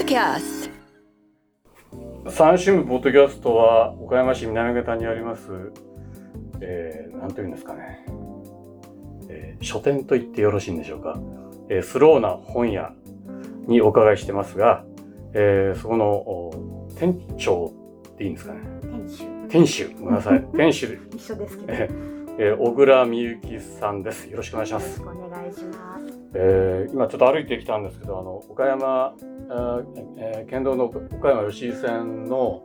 Podcast 三種部ポッドキャストは岡山市南方にあります、えー、なんというんですかね、えー書店と言ってよろしいんでしょうか、えースローな本屋にお伺いしてますが、えーそこのお店長っていいんですかね。店主。店主。ごめんなさい。店主、一緒ですけど、えーえー小倉美幸さんですよろしくお願いしますお願いします。えー今ちょっと歩いてきたんですけどあの岡山、えー県道の岡山吉井線の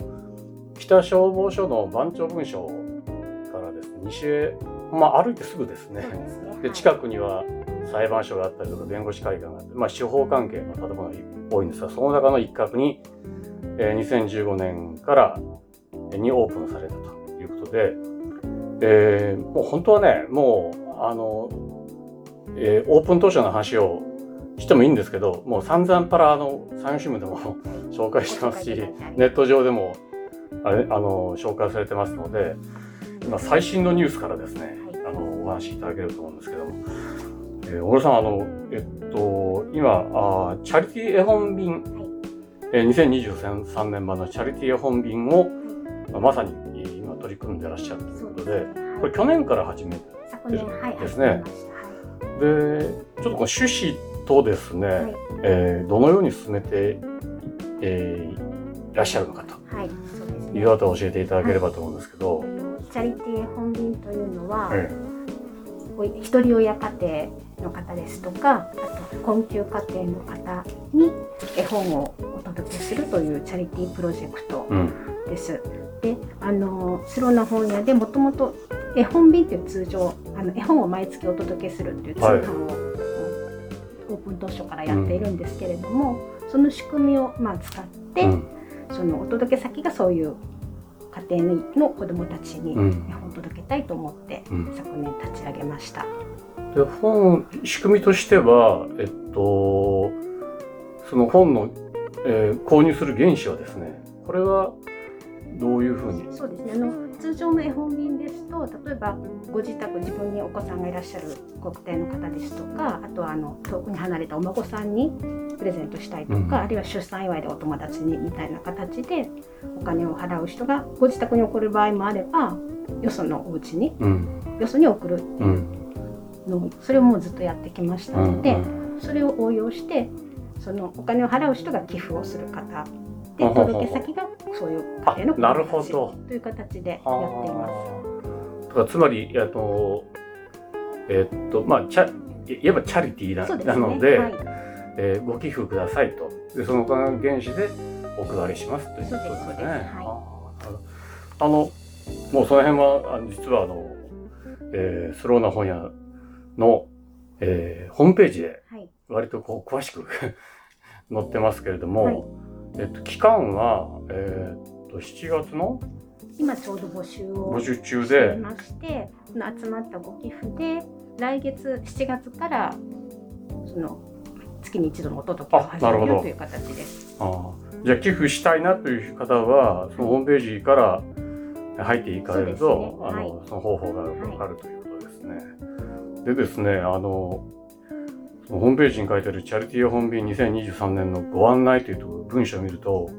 北消防署の番長文書からですね西へ、まあ、歩いてすぐですねですね。で近くには裁判所があったりとか弁護士会館があって、まあ、司法関係の建物が多いんですがその中の一角に、えー2015年からえーにオープンされたということで、えーもう本当はねもうあの、えーオープン当初の話をしてもいいんですけどもう散々パラあの産業新聞でも 紹介してますしネット上でもあれあの紹介されてますので今最新のニュースからですね、はあのお話しいただけると思うんですけども、えー小倉さんあのえっと今あーチャリティー絵本便、えー2023年版のチャリティー絵本便を、まさにえー今取り組んでらっしゃるということでこれ去年から始めて昨年はいですねでちょっとこの趣旨とですね、はい。えーどのように進めて、えーいらっしゃるのかと。はい、そうですね。いうことを教えていただければと思うんですけど、チャリティー絵本便というのは、えこう一人親家庭の方ですとか、あと困窮家庭の方に絵本をお届けするというチャリティープロジェクトえうんであのスローな本屋でもともと絵本便という通常あの絵本を毎月お届けするっていう通はい。販を、オープン当初からやっているんですけれども、その仕組みをまあ使って、うん。そのお届け先がそういう家庭の子どもたちにうん。絵本を届けたいと思って、うん。昨年立ち上げました。で本仕組みとしては、えっと、その本の、えー購入する原資はですねこれはどういうふうに？そうですね。あの通常の絵本便ですと例えばご自宅自分にお子さんがいらっしゃるご家庭の方ですとかあとはあの遠くに離れたお孫さんにプレゼントしたいとか、うん。あるいは出産祝いでお友達にみたいな形でお金を払う人がご自宅に送る場合もあればよそのお家にうん。よそに送る。うん。のをそれをもうずっとやってきましたうんので、それを応用してそのお金を払う人が寄付をする方届け先がそういう家庭のなるほど。という形でやっています。だからつまりえっとえっとまあチャいわばチャリティーなね。なので、はい、えーご寄付くださいと。でその原資でお配りしますということですね。あのもうその辺はあの実はあの、えースローな本屋の、えーホームページではい、割とこう詳しく 載ってますけれども、はいえっと、期間は、えーっと7月の？今ちょうど募集を募集中で、まして、集まったご寄付で来月7月からその月に一度のお届けを始めるという形です。あー。じゃあ寄付したいなという方はそのホームページから入っていかれると、そうですね。あのはい。その方法がわかるということですね。でですねあのホームページに書いてあるチャリティー本便2023年のご案内というと文章を見ると、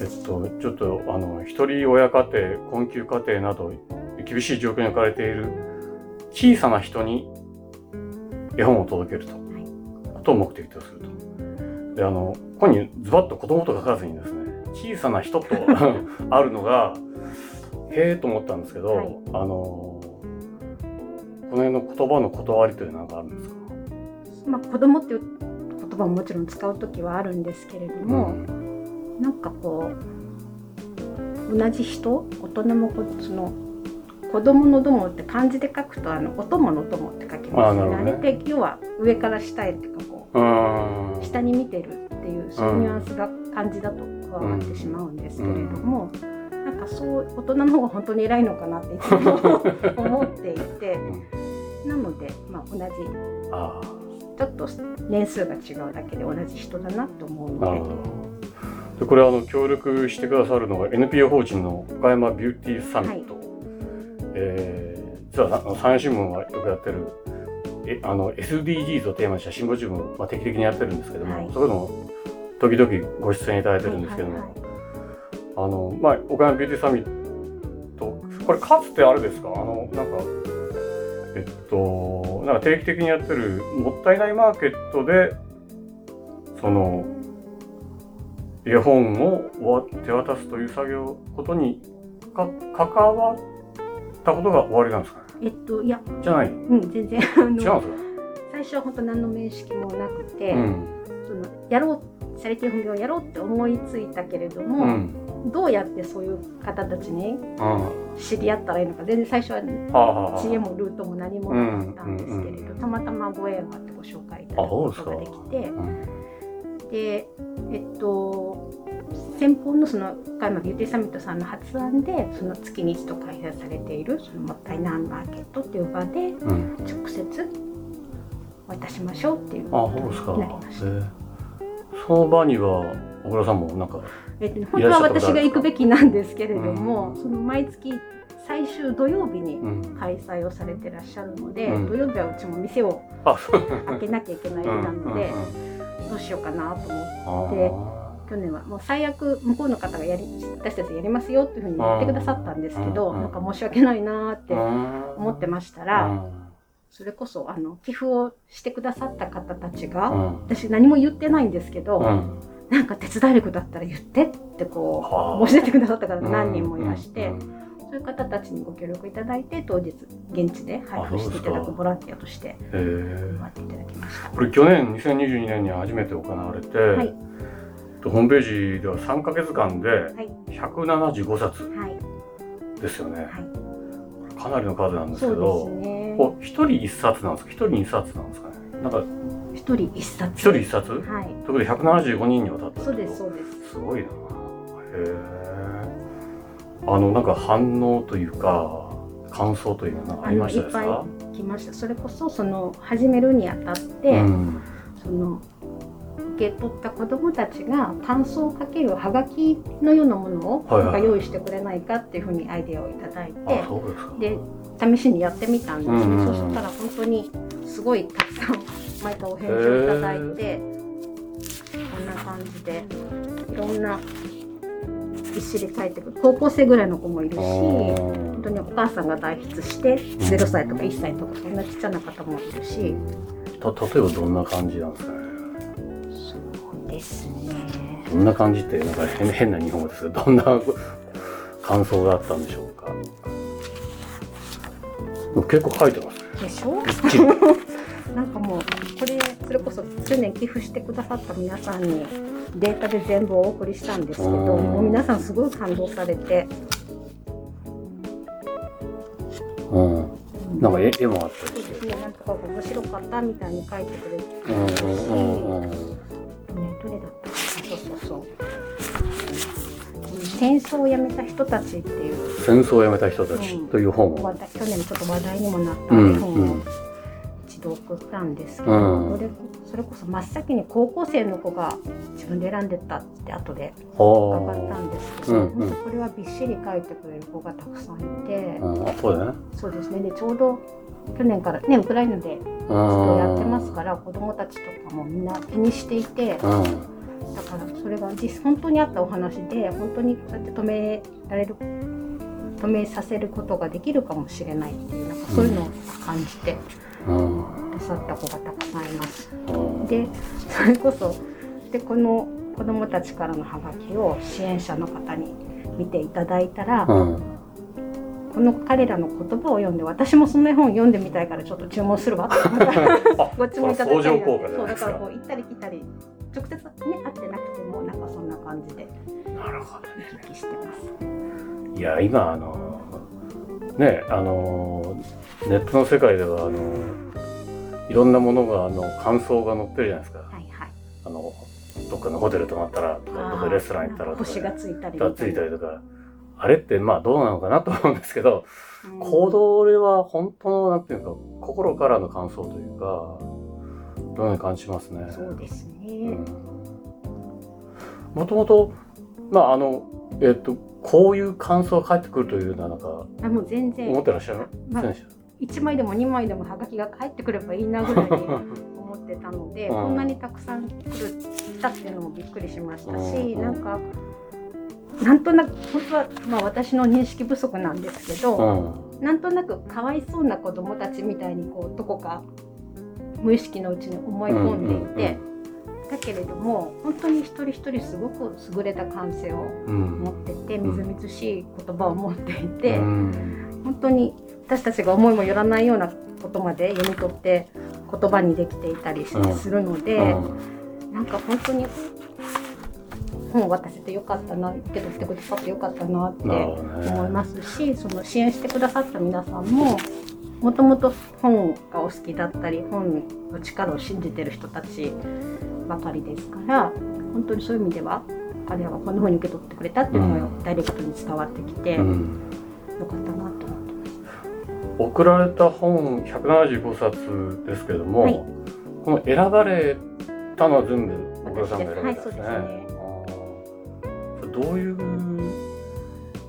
えっと、ちょっとあの一人親家庭困窮家庭など厳しい状況に置かれている小さな人に絵本を届けると。とを目的とすると。であのここにズバッと子供と書かずにですね小さな人と あるのがへえと思ったんですけど、はいあのこの辺の言葉の断りというのは何かあるんですか、まあ子供っていう言葉ももちろん使う時はあるんですけれども、なんかこう同じ人大人もこその子供の友って漢字で書くとあのお供の友って書きますよね。あねれって要は上から下へっていうかこう下に見てるっていうそういうニュアンスが漢字だと加わってしまうんですけれども、なんかそう大人の方が本当に偉いのかなっていつも 思っていてなので、まあ、同じあちょっと年数が違うだけで同じ人だなと思うので。あなるほど。でこれあの協力してくださるのが NPO 法人の岡山ビューティーサミット、えー実はあの産業新聞がよくやってるえあの SDGs をテーマにしたシンポジウムを、まあ、定期的にやってるんですけども、はい。そこでも時々ご出演いただいてるんですけども、はいはい。あの、まあ、岡山ビューティーサミット、これかつてあれですか？あの、なんか、えっと、なんか定期的にやってるもったいないマーケットで、その、絵本を手渡すという作業、ことにか関わったことが終わりなんですかね？えっといや。じゃない。うん全然。あの最初は本当何の面識もなくて、うん。そのやろうチャリティー本業をやろうって思いついたけれどうも、ん。どうやってそういう方たちにあ知り合ったらいいのか全然最初は知恵もルートも何もなかったんですけれど、たまたまご縁があってご紹介いただくことができてうん。でえっと先方のその岡山ビューティーサミットさんの発案でその月に一度開催されているそのもったいないマーケットっていう場でうん。直接渡しましょうっていうあ、ことそうですか。になりました。えーその場には小倉さんもなんか、えっとね、本当は私が行くべきなんですけれども、うん。その毎月最終土曜日にうん。開催をされてらっしゃるので、うん。土曜日はうちも店を。開けなきゃいけない日なので、どうしようかなと思ってで、去年はもう最悪向こうの方がやり私たちやりますよっていうふうに言ってくださったんですけど、うんなんか申し訳ないなーって思思ってましたら、それこそあの寄付をしてくださった方たちが、私何も言ってないんですけど、なんか手伝えることだったら言ってってこはあ。う申し出てくださった方が何人もいらして、そういう方たちにご協力いただいて当日現地で配布していただくボランティアとしてえ。回っていただきました。これ去年2022年に初めて行われて、はい。ホームページでは3ヶ月間でい。175冊はい。ですよね、はい、かなりの数なんですけど。ですね。こう一人一冊なんですか？一人二冊なんですかね？なんか一人一冊。一人一冊、はい。ということで175人にわたってそうですそうです。すごいな。へえあのなんか反応というか感想というのはありましたですあのいっか来ました。それこそその始めるにあたって、うん。その受け取った子どもたちが感想をかけるはがきのようなものをなんか用意してくれないかっていうふうにアイデアをいただいてで試しにやってみたんですね、うんうんうん。そうしたら本当にすごいたくさん毎回お返事をいただいてこんな感じでいろんなぎっしり書いてくる。高校生ぐらいの子もいるし本当にお母さんが代筆して0歳とか1歳とかそんなちっちゃな方もいるし、た例えばどんな感じなんですかね。そうですね。どんな感じってなんか変変な日本語ですけどどんな感想があったんでしょうか。結構書いてますね。でしょ？なんかもうこれそれこそ去年寄付してくださった皆さんにデータで全部お送りしたんですけどうん。もう皆さんすごい感動されて、うん。なんか絵絵もあったりして。ねなんとか面白かったみたいに書いてくれて。うんうんうん。うんねどれだったかなそうそうそう。戦争をやめた人たちっていう。戦争をやめた人たちという本を、話題去年ちょっと話題にもなった本をうん。一度送ったんですけど、うん。それそれこそ真っ先に高校生の子が自分で選んでったって後であ伺ったーんですけど、うんうん。本当これはびっしり書いてくれる子がたくさんいて、うん。あそうだね。そうですね。でちょうど去年からねウクライナでうん活動やってますから子どもたちとかもみんな気にしていてだうん。からそれが実本当にあったお話で本当にそうやって止められる止めさせることができるかもしれないっていうなんかそういうのを感じて。うんくださった子がたくさん。います。うん。でそれこそでこの子どもたちからのハガキを支援者の方に見ていただいたら、うん。この彼らの言葉を読んで私もその絵本読んでみたいからちょっと注文するわ。っ てあご注文いただいたり相乗効果じゃそうだからこう行ったり来たり直接ね会ってなくてもなんかそんな感じでなるほど行き来してます。いや今あのねあのネットの世界ではあのいろんなものがあの感想が載ってるじゃないですか。はいはい。あのどっかのホテル泊まったらとかどっかレストラン行ったらとか、星がついたりがついたりとか。あれってまあどうなのかなと思うんですけど、うん。行動では本当のなんていうか心からの感想というかどのように感じますね。そうですね。もともとまああのえっとこういう感想が返ってくるというのはなんかあもう全然。思ってらっしゃいままあせんでした？1枚でも2枚でもハガキが返ってくればいいなぐらいに思 思ってたので、うん。こんなにたくさん来る来たっていうのもびっくりしましたし、うん。なんかなんとなく本当は、まあ、私の認識不足なんですけど、うん。なんとなくかわいそうな子供たちみたいにこうどこか無意識のうちに思い込んでいて、だけれども本当に一人一人すごく優れた感性をうん持っててみずみずしい言葉を持っていて、うん。本当に私たちが思いもよらないようなことまで読み取って言葉にできていたりするので、なんか本当に本を渡せてよかったな受け取ってくださってよかったなって思いね。ますしその支援してくださった皆さんももともと本がお好きだったり本の力を信じてる人たちばかりですから本当にそういう意味では彼らがこんな風に受け取ってくれたっていうのがうんダイレクトに伝わってきて、ようんかったなって。送られた本175冊ですけれども、はい。この選ばれたのは全部小倉さんが選ばれたんですね。はいす。ね。どういう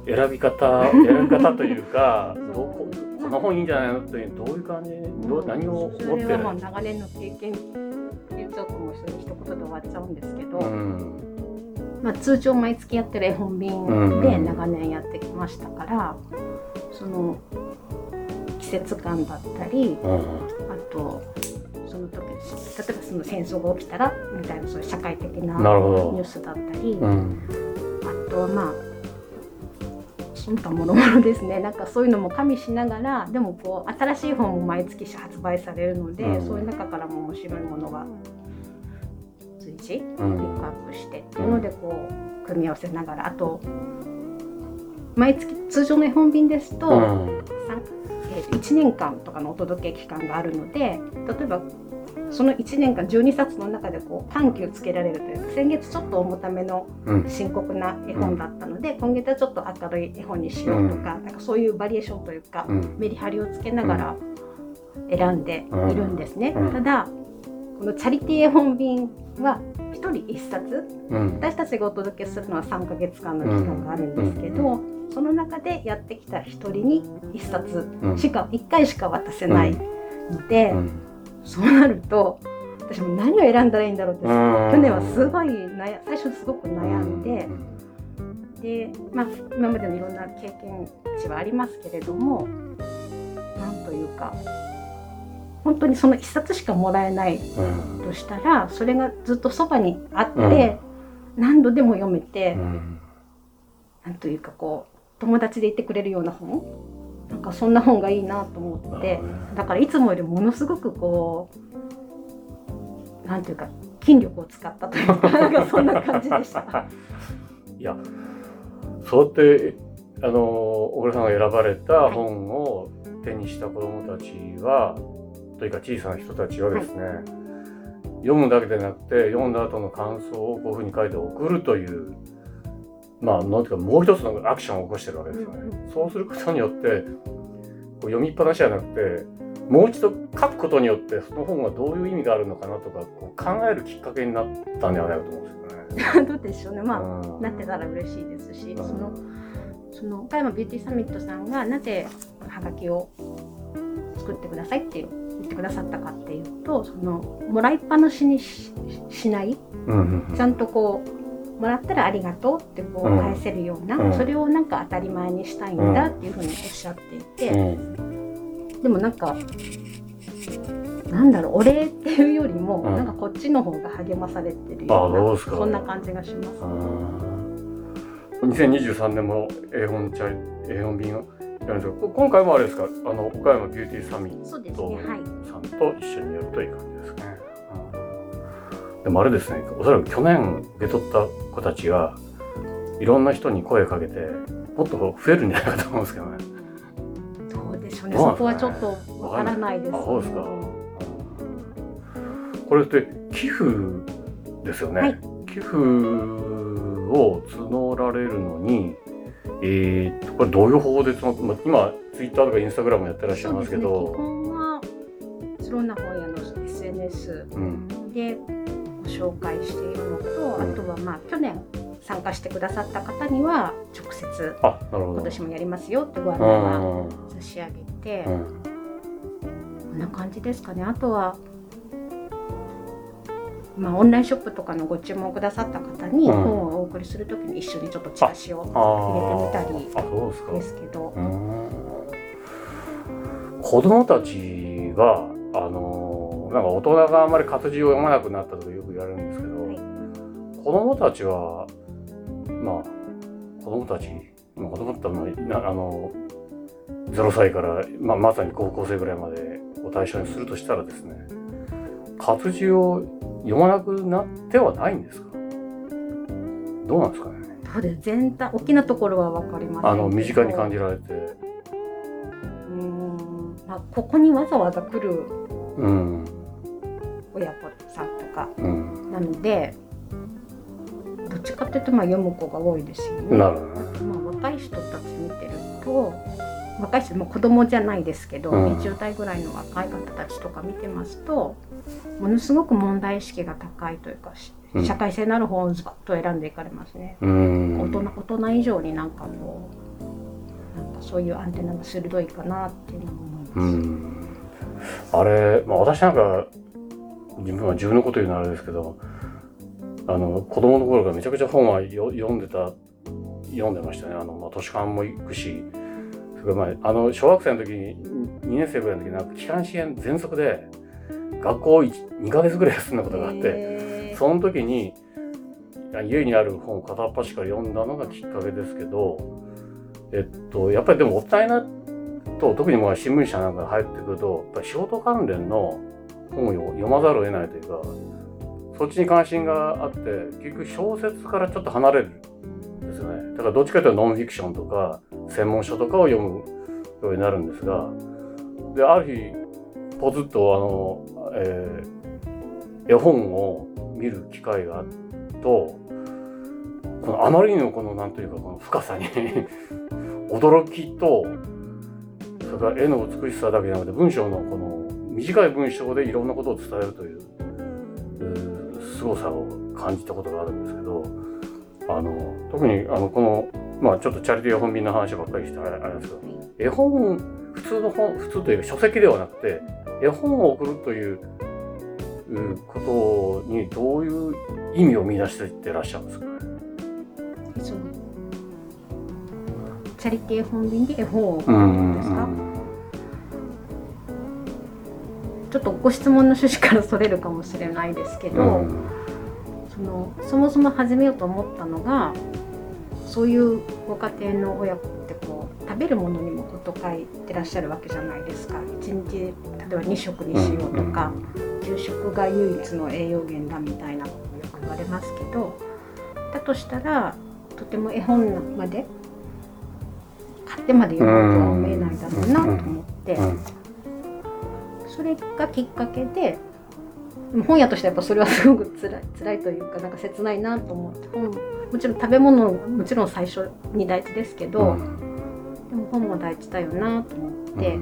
選び方選び方というか どここの本いいんじゃないのというどういう感じどう何をそ持ってる？長年の経験言っちゃうともう一言で終わっちゃうんですけど、うん。まあ、通常毎月やってる絵本便で長年やってきましたから、その季節感だったりうんあとその時例えばその戦争が起きたらみたいなそういう社会的なニュどー。スだったり、うん。あとはまあその他もろもろですね。なんかそういうのも加味しながらでもこう新しい本も毎月発売されるので、うん。そういう中からも面白いものが随時ピうックアんップしてっていうのでこう組み合わせながら。あと毎月通常の絵本便ですと、うん。三えーと1年間とかのお届け期間があるので例えばその1年間12冊の中でこう緩急つけられるというか先月ちょっと重ためのうん。深刻な絵本だったので、今月はちょっと明るい絵本にしようとか,、なんかそういうバリエーションというか、うん。メリハリをつけながら選んでいるんですね。うん。ただこのチャリティー絵本便は1人1冊うん。私たちがお届けするのは3ヶ月間の期間があるんですけど、その中でやってきた1人に1冊うん。しか、1回しか渡せないので、うん。そうなると私も何を選んだらいいんだろうって、うん。去年はすごい悩最初すごく悩んで。で、まあ、今までのいろんな経験値はありますけれどもなんというか本当にその一冊しかもらえないうん。としたらそれがずっとそばにあって、何度でも読めて、うん。なんというかこう友達でいてくれるような本？なんかそんな本がいいなと思ってだからいつもよりものすごくこうなんていうか筋力を使ったというか なんかそんな感じでした。いやそうやってあの小倉さんが選ばれた本を手にした子どもたちは、というか小さな人たちはですね、読むだけでなくて読んだ後の感想をこういうふうに書いて送るというまあなんていうかもう一つのアクションを起こしてるわけですよね。うんそうすることによってこう読みっぱなしじゃなくてもう一度書くことによってその本がどういう意味があるのかなとかこう考えるきっかけになったんではないかと思うんですよね。どうでしょうねまあうんなってたら嬉しいですし、んそのその岡山ビューティーサミットさんがなぜハガキを作ってくださいって言ってくださったかっていうとそのもらいっぱなしにししない？ちゃんとこうもらったらありがとうってこううん。返せるような、うん。それをなんか当たり前にしたいんだっていうふうにおっしゃっていて、うん。でもなんかなんだろうお礼っていうよりも、うん。なんかこっちの方が励まされてるあようなそんな感じがします。うん2023年も絵本チャリ絵本便をやるんです今回もあれですか？あの岡山ビューティーサミッそうですトね。はい。さんと一緒にやるという感じですね。うん。でもあれですねおそらく去年受け取った子たちがいろんな人に声かけてもっと増えるんじゃないかと思うんですけどね。どうでしょうね。どうなんそこはちょっとわからないです。あそうですか。これって寄付ですよね、はい。寄付を募られるのにえー、とこれどういう方法で今ツイッターとかインスタグラムやってらっしゃいますけそうですね。基ど本は白な本屋の SNS うんでご紹介しているのと、うん。あとはまあ去年参加してくださった方には直接あなるほど。今年もやりますよってご案う内はん。差し上げて、うんこんな感じですかね。あとはまあ、オンラインショップとかのご注文くださった方にうん。本をお送りするときに一緒にちょっとチラシをあ入れてみたりですけど。子供たちがあのなんか大人があんまり活字を読まなくなったとかよく言われるんですけど、はい。子供たちはまあ子供たち、まあ、子供ってまあなあの0歳から、まあ、まさに高校生ぐらいまでを対象にするとしたらですね活字を読まなくなってはないんですか？どうなんですかね？そうです。全体大きなところは分かりませんあの身近に感じじられて。うーん、まあ、ここにわざわざ来るうん。親子さんとか。うん。なのでどっちかっていうとまあ読む子が多いですよね。なるほどね。まあ、若い人たち見てると若い人も子供じゃないですけど、うん。20代ぐらいの若い方たちとか見てますとものすごく問題意識が高いというかしうん。社会性のある本をズバッと選んでいかれますね。うん。大人大人以上になんかこうなんかそういうアンテナが鋭いかなっていうのは思います。うん。あれ、まあ、私なんか自分は自分のこと言うのはあれですけどあの子供の頃からめちゃくちゃ本はよ読んでた読んでましたね。あの、まあ、図書館も行くしそれからまああの小学生の時に2年生ぐらいの時なんか気管支炎喘息で学校2ヶ月ぐらい休んだことがあってその時に家にある本を片っ端から読んだのがきっかけですけど、えっと、やっぱりでも大人になると特にまあ新聞社なんか入ってくるとやっぱり仕事関連の本を読まざるを得ないというかそっちに関心があって結局小説からちょっと離れる。んですよね。だからどっちかというとノンフィクションとか専門書とかを読むようになるんですがである日ポツッとあの、えー絵本を見る機会があるとこのあまりにもこのなんというかこの深さに 驚きとそれから絵の美しさだけじゃなくて文章のこの短い文章でいろんなことを伝えるといううー凄さを感じたことがあるんですけどあの特にあのこのまあちょっとチャリティー絵本便の話ばっかりしてあれあれなんですけど絵本普通の本普通というか書籍ではなくて絵本を送るといううことにどういう意味を見出していってらっしゃるんですか？チャリティー絵本便で絵本を送うるんんですか、ちょっとご質問の趣旨からそれるかもしれないですけど、うんそのそもそも始めようと思ったのがそういうご家庭の親子ってこう食べるものにもこと書いてらっしゃるわけじゃないですか1日例えば2食にしようとか、給食が唯一の栄養源だみたいなことよく言われますけどだとしたらとても絵本まで買ってまで読むとは思えないだろうなと思って。うんそれがきっかけででも本屋としてはやっぱそれはすごくつらい辛いというかなんか切ないなと思って本もちろん食べ物もちろん最初に大事ですけど、でも本も大事だよなと思って、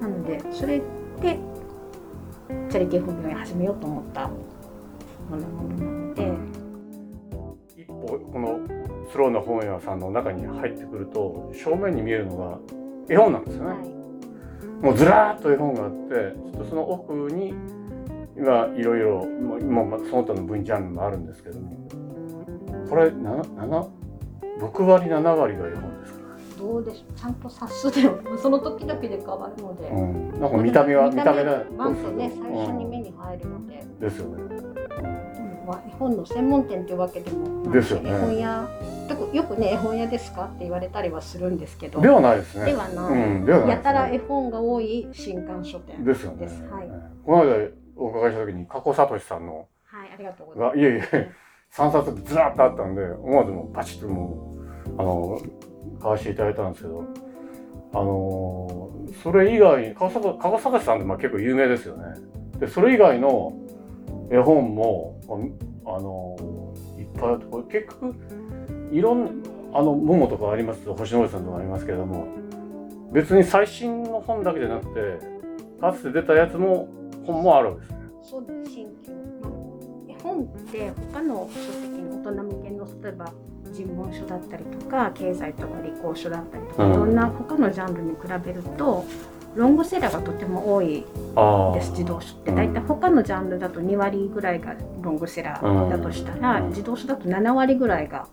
なのでそれでチャリティー本業を始めようと思ったものなので、一歩このスローな本屋さんの中に入ってくると正面に見えるのが絵本なんですよね、はい。もうずらーっと絵本があってちょっとその奥に今いろいろまあまあその他の分ジャンルもあるんですけども。これな7 6割7割が絵本ですか、どうでしょう？ちゃんと冊数でもその時々で変わるので、うん、なんか見た目は見た目だワンとね最初にうん目に入るので。ですよねまあ、絵本の専門店っていうわけでもですよね。絵本屋。よくね絵本屋ですかって言われたりはするんですけど。ではないですね。ではない。うん、ではないね。やたら絵本が多い新刊書店ですよね。はい。この間お伺いした時に加古聡さんのはいありがとうございまがいえいえ3冊ずらっとあったんで思わずもうパチッともうあの買わせていただいたんですけどあのそれ以外に加古加古聡さんってまあ結構有名ですよね。でそれ以外の絵本もああのいっぱいあってこれ結局いろんなあの「モモ」とかあります星野さんとかありますけれども。別に最新の本だけじゃなくてかつて出たやつも本もあるわけですね。すそう新旧、まあ、絵本って他の書籍の大人向けの例えば人文書だったりとか経済とか理工書だったりとか、うん。いろんな他のジャンルに比べるとロングセラーがとても多いです自動書って。うん。大体他のジャンルだと2割ぐらいがロングセラーだとしたら、うん。自動書だと7割ぐらいが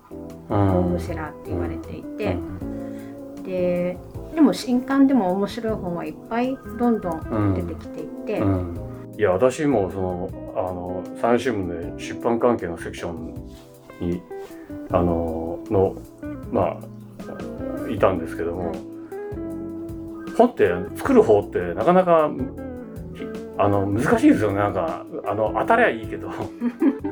うん。ロングセラーって言われていて。う、ん。ででも新刊でも面白い本はいっぱいどんどん出てきていて、うんいや私もそのあの産業新聞で出版関係のセクションにあののまあいたんですけども、はい本って作る方ってなかなかひあの難しいですよねなんかあの当たりゃいいけど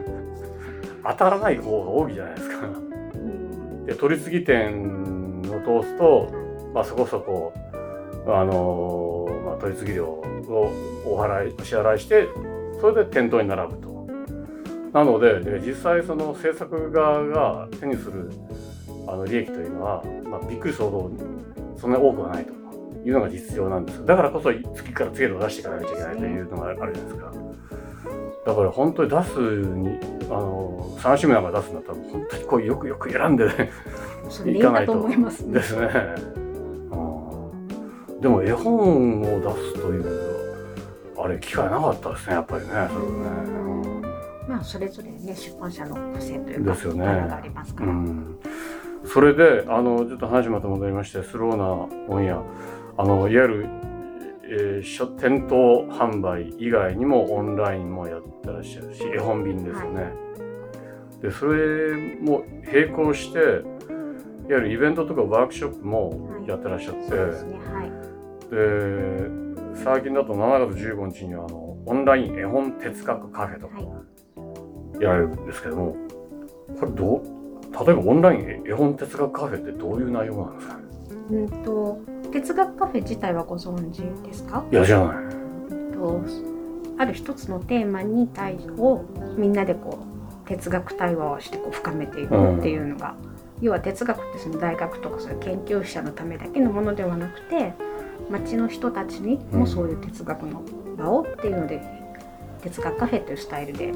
当たらない方が多いじゃないですか。うんで取り次ぎ店を通すと、まあ、そこそこ、あの取り次ぎ料をお払いお支払いしてそれで店頭に並ぶと。なのでで実際その制作側が手にするあの利益というのは、まあ、びっくりするほどそんなに多くはないというのが実情なんですだからこそ次から次へと出していかなきゃいけないというのがあるじゃないですか。だから本当に出すにあの三種目なんか出すんだったら本当にこうよくよく選んでねそれでいいかと思いますねで。すね。うんでも絵本を出すというあれ機会なかったですねやっぱりねそれね。まあそれぞれね出版社の個性というかですよね力がありますから。うん、それであのちょっと話また戻りましてスローな本屋あのいわゆる、えー書店頭販売以外にもオンラインもやってらっしゃるし絵本便ですよね。でそれも並行していわゆるイベントとかワークショップもやってらっしゃって、そうですね。はい。で最近だと7月15日にはあのオンライン絵本哲学カフェとかはい。やられるんですけどもこれどう？例えばオンライン絵本哲学カフェってどういう内容なんですかね？うんと哲学カフェ自体はご存知ですか？いやじゃない。とある一つのテーマに対をみんなでこう哲学対話をしてこう深めていくっていうのが、要は哲学ってその大学とかそういう研究者のためだけのものではなくて町の人たちにもそういう哲学の場をっていうので、哲学カフェというスタイルで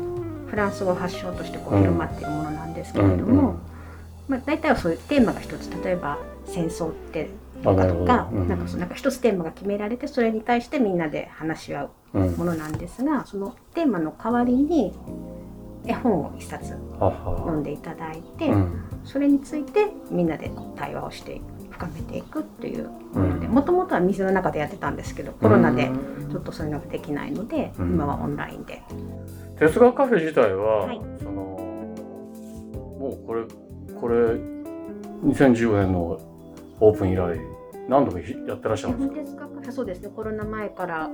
フランス語を発祥としてこううん広まっているものなんですけれども、うんまあ、大体はそういうテーマが一つ例えば戦争ってあなるほど。とか、うん。なんかそのなんか一つテーマが決められてそれに対してみんなで話し合ううん。ものなんですがそのテーマの代わりに絵本を一冊読んでいただいて、うん。それについてみんなで対話をして深めていくっていうものでうんもともとは水の中でやってたんですけどコロナでうんちょっとそういうのができないので、うん。今はオンラインで。哲学カフェ自体は、はい。そのもうこれこれ2015年のオープン以来何度もやってらっしゃ日るんです本哲学カフェそうですね。コロナ前から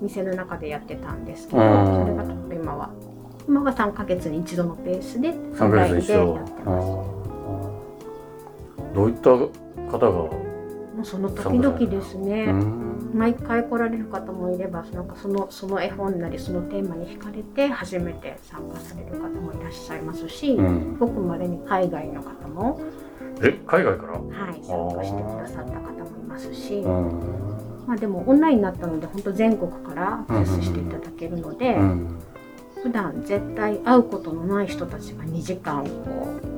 店の中でやってたんですけど、うん。それがちょっと今は今は3ヶ月に一度のペースでか3ヶ月に一度。どういった方がもうその時々ですね、うん。毎回来られる方もいればなんかそのその絵本なりそのテーマに惹かれて初めて参加される方もいらっしゃいますし、うん。ごくまれに海外の方も、え海外から？はい、参加してくださった方もいますし、うん。まあ、でもオンラインになったので本当全国からアクセスしていただけるので、うん。普段絶対会うことのない人たちが2時間こう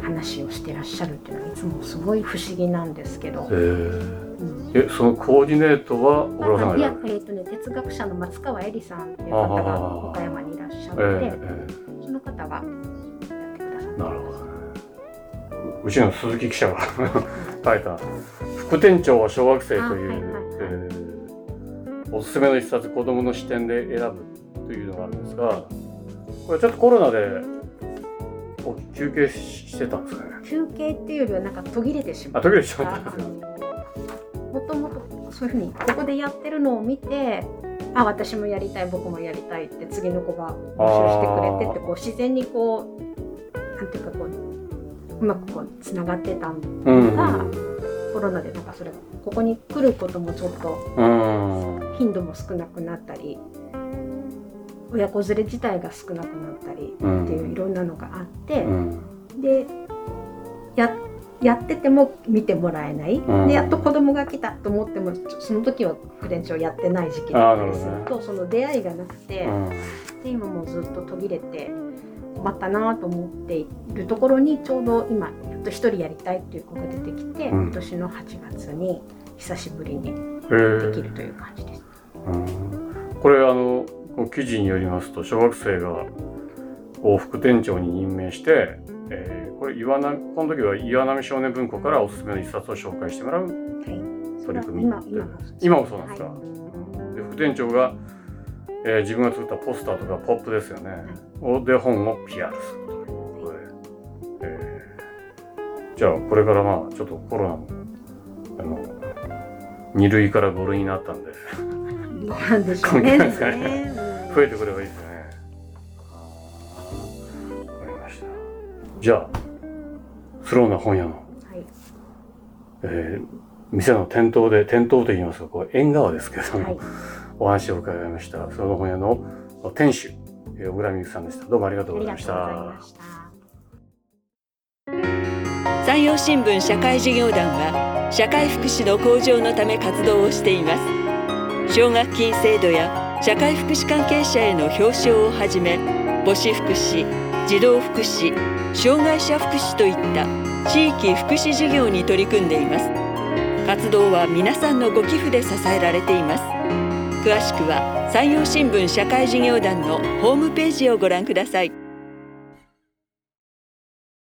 話をしてらっしゃるっていうのはいつもすごい不思議なんですけど。え。ー。うん。えそのコーディネートは小倉さんあいやえーとね、哲学者の松川恵里さんっていうあ方があ岡山にいらっしゃっえーて、えその方がやってくださっーなるほどね。うちの鈴木記者が 書いた「副店長は小学生」という、あはいはいはい。えーおすすめの一冊子供の視点で選ぶというのがあるんですがこれちょっとコロナでお休憩ししてたんですかね。た休憩っていうよりはなんか途切れてしまあう途切れてしまったんですよ。もともとそういうふうにここでやってるのを見てあ私もやりたい僕もやりたいって次の子が募集してくれてってこう自然にこうなんていうかこううまくこうつながってたのうんが、コロナでなんかそれがここに来ることもちょっとうん。頻度も少なくなったり親子連れ自体が少なくなったりうんっていういろんなのがあって、うん。でややってても見てもらえない、うん。でやっと子供が来たと思ってもその時はクレンチをやってない時期だったりするとその出会いがなくて、うん。で今もうずっと途切れて困ったなと思っているところにちょうど今やっと一人やりたいっていう子が出てきて、うん。今年の8月に久しぶりにへでえきるという感じです。うん。これあの記事によりますと小学生がを副店長に任命して、えーこれ岩波この時は岩波少年文庫からおすすめの一冊を紹介してもらう取り組み今今も今もそうなんですか、はい。うん。で副店長が、えー自分が作ったポスターとかポップですよね、をで本を PR す。るとい。うことで、えーじゃあこれからまあちょっとコロナもあの2類から5類になったんで。どうなんでしょうね。増えてくればいいですよね。わかりました。じゃあスローな本屋の、うんはい。えー店の店頭で店頭と言いますかこう縁側ですけれども、はい。お話を伺いました。その本屋の店主えー小倉美幸さんでした。どうもありがとうあございりがとうましたございました。山陽新聞社会事業団は社会福祉の向上のため活動をしています。奨学金制度や社会福祉関係者への表彰をはじめ母子福祉児童福祉障害者福祉といった地域福祉事業に取り組んでいます。活動は皆さんのご寄付で支えられています。詳しくは山陽新聞社会事業団のホームページをご覧ください。